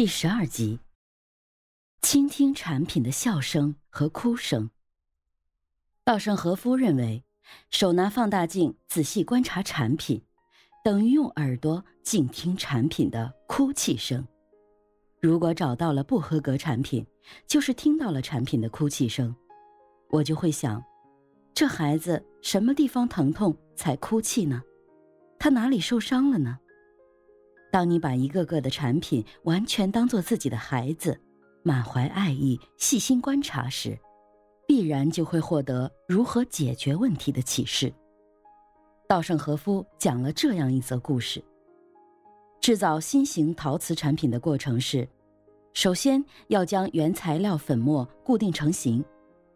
第十二集，倾听产品的笑声和哭声。稻盛和夫认为，手拿放大镜仔细观察产品，等于用耳朵静听产品的哭泣声。如果找到了不合格产品，就是听到了产品的哭泣声，我就会想，这孩子什么地方疼痛才哭泣呢？他哪里受伤了呢？当你把一个个的产品完全当做自己的孩子，满怀爱意、细心观察时，必然就会获得如何解决问题的启示。稻盛和夫讲了这样一则故事：制造新型陶瓷产品的过程是，首先要将原材料粉末固定成型，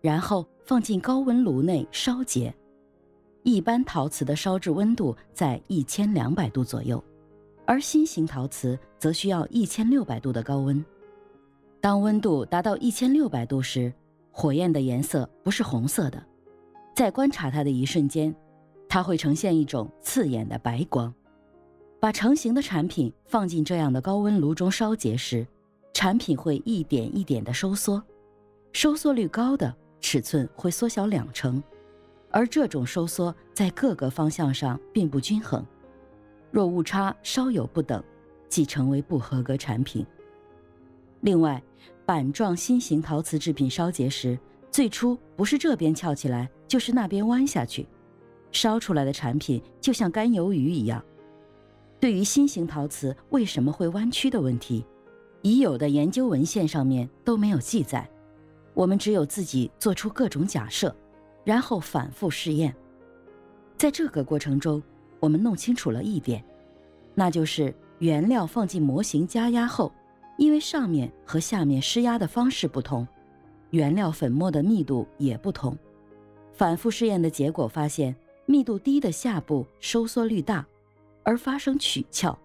然后放进高温炉内烧结。一般陶瓷的烧制温度在一千两百度左右。而新型陶瓷则需要一千六百度的高温。当温度达到一千六百度时，火焰的颜色不是红色的，在观察它的一瞬间，它会呈现一种刺眼的白光。把成型的产品放进这样的高温炉中烧结时，产品会一点一点的收缩，收缩率高的尺寸会缩小两成，而这种收缩在各个方向上并不均衡。若误差稍有不等，即成为不合格产品。另外，板状新型陶瓷制品烧结时，最初不是这边翘起来，就是那边弯下去，烧出来的产品就像干鱿鱼一样。对于新型陶瓷为什么会弯曲的问题，已有的研究文献上面都没有记载，我们只有自己做出各种假设，然后反复试验。在这个过程中，我们弄清楚了一点，那就是原料放进模型加压后，因为上面和下面施压的方式不同，原料粉末的密度也不同。反复试验的结果发现，密度低的下部收缩率大，而发生曲翘。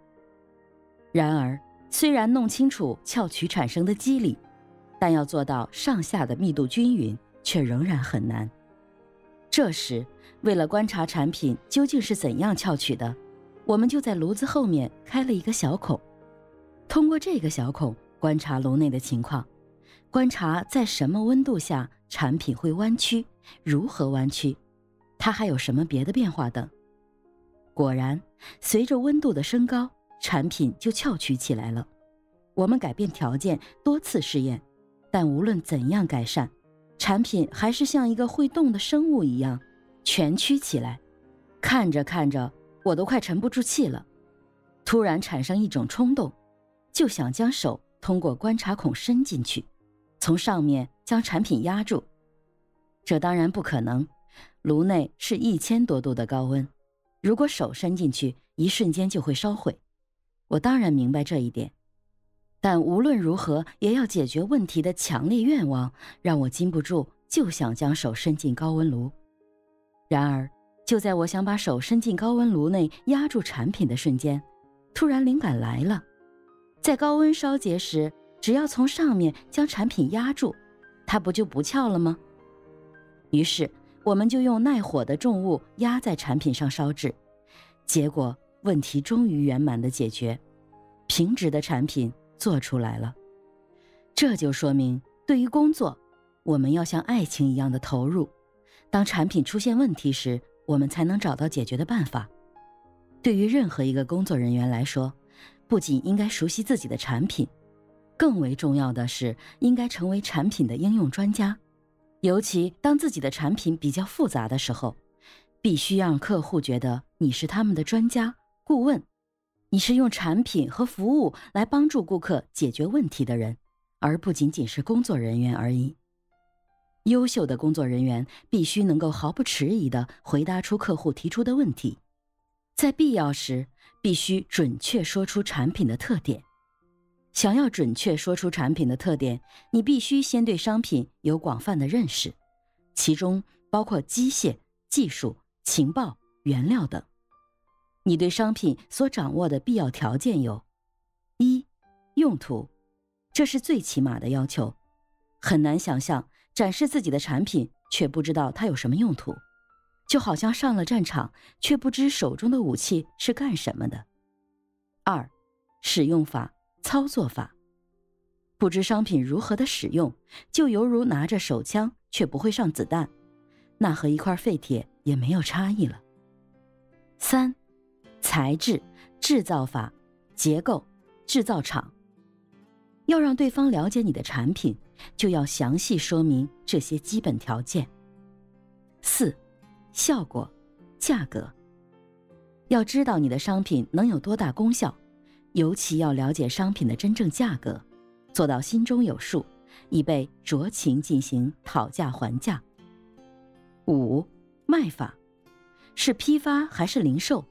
然而，虽然弄清楚翘曲产生的机理，但要做到上下的密度均匀，却仍然很难。这时，为了观察产品究竟是怎样翘曲的，我们就在炉子后面开了一个小孔，通过这个小孔观察炉内的情况，观察在什么温度下产品会弯曲，如何弯曲，它还有什么别的变化等。果然，随着温度的升高，产品就翘曲起来了。我们改变条件，多次试验，但无论怎样改善。产品还是像一个会动的生物一样，蜷曲起来。看着看着，我都快沉不住气了。突然产生一种冲动，就想将手通过观察孔伸进去，从上面将产品压住。这当然不可能，炉内是一千多度的高温，如果手伸进去，一瞬间就会烧毁。我当然明白这一点。但无论如何，也要解决问题的强烈愿望，让我禁不住就想将手伸进高温炉。然而，就在我想把手伸进高温炉内压住产品的瞬间，突然灵感来了：在高温烧结时，只要从上面将产品压住，它不就不翘了吗？于是，我们就用耐火的重物压在产品上烧制，结果问题终于圆满的解决，平直的产品。做出来了，这就说明，对于工作，我们要像爱情一样的投入。当产品出现问题时，我们才能找到解决的办法。对于任何一个工作人员来说，不仅应该熟悉自己的产品，更为重要的是应该成为产品的应用专家。尤其当自己的产品比较复杂的时候，必须让客户觉得你是他们的专家顾问。你是用产品和服务来帮助顾客解决问题的人，而不仅仅是工作人员而已。优秀的工作人员必须能够毫不迟疑地回答出客户提出的问题，在必要时必须准确说出产品的特点。想要准确说出产品的特点，你必须先对商品有广泛的认识，其中包括机械、技术、情报、原料等。你对商品所掌握的必要条件有：一、用途，这是最起码的要求。很难想象展示自己的产品却不知道它有什么用途，就好像上了战场却不知手中的武器是干什么的。二、使用法、操作法，不知商品如何的使用，就犹如拿着手枪却不会上子弹，那和一块废铁也没有差异了。三，材质、制造法、结构、制造厂。要让对方了解你的产品，就要详细说明这些基本条件。四，效果、价格。要知道你的商品能有多大功效，尤其要了解商品的真正价格，做到心中有数，以备酌情进行讨价还价。五，卖法，是批发还是零售，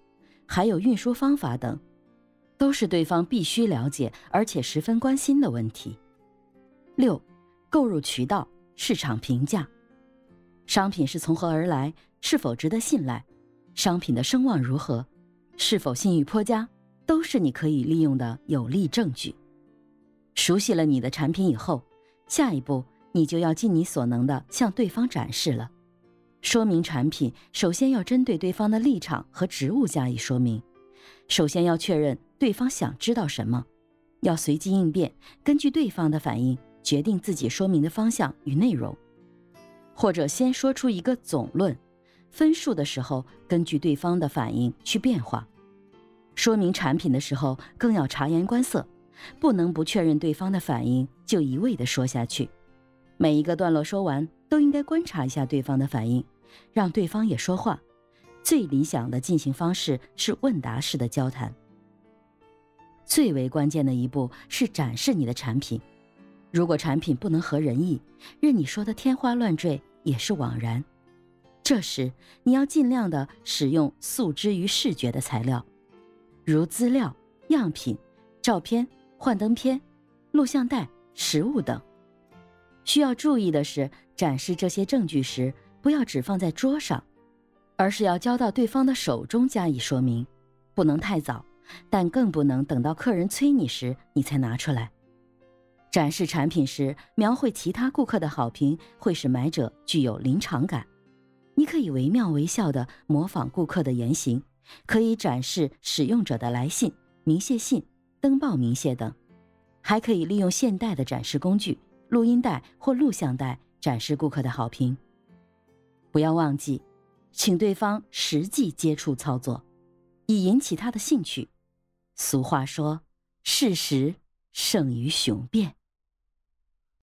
还有运输方法等。都是对方必须了解而且十分关心的问题。六，购入渠道、市场评价，商品是从何而来，是否值得信赖，商品的声望如何，是否信誉颇佳，都是你可以利用的有力证据。熟悉了你的产品以后，下一步你就要尽你所能的向对方展示了。说明产品，首先要针对对方的立场和职务加以说明。首先要确认对方想知道什么，要随机应变，根据对方的反应决定自己说明的方向与内容，或者先说出一个总论，分数的时候根据对方的反应去变化。说明产品的时候更要察言观色，不能不确认对方的反应就一味的说下去。每一个段落说完都应该观察一下对方的反应，让对方也说话。最理想的进行方式是问答式的交谈。最为关键的一步是展示你的产品。如果产品不能合人意，任你说的天花乱坠也是枉然。这时你要尽量的使用诉之于视觉的材料，如资料、样品、照片、幻灯片、录像带、实物等。需要注意的是，展示这些证据时，不要只放在桌上。而是要交到对方的手中加以说明，不能太早，但更不能等到客人催你时你才拿出来。展示产品时，描绘其他顾客的好评会使买者具有临场感。你可以惟妙惟肖地模仿顾客的言行，可以展示使用者的来信、明谢信、登报明谢等，还可以利用现代的展示工具——录音带或录像带展示顾客的好评。不要忘记。请对方实际接触操作，以引起他的兴趣。俗话说：“事实胜于雄辩。”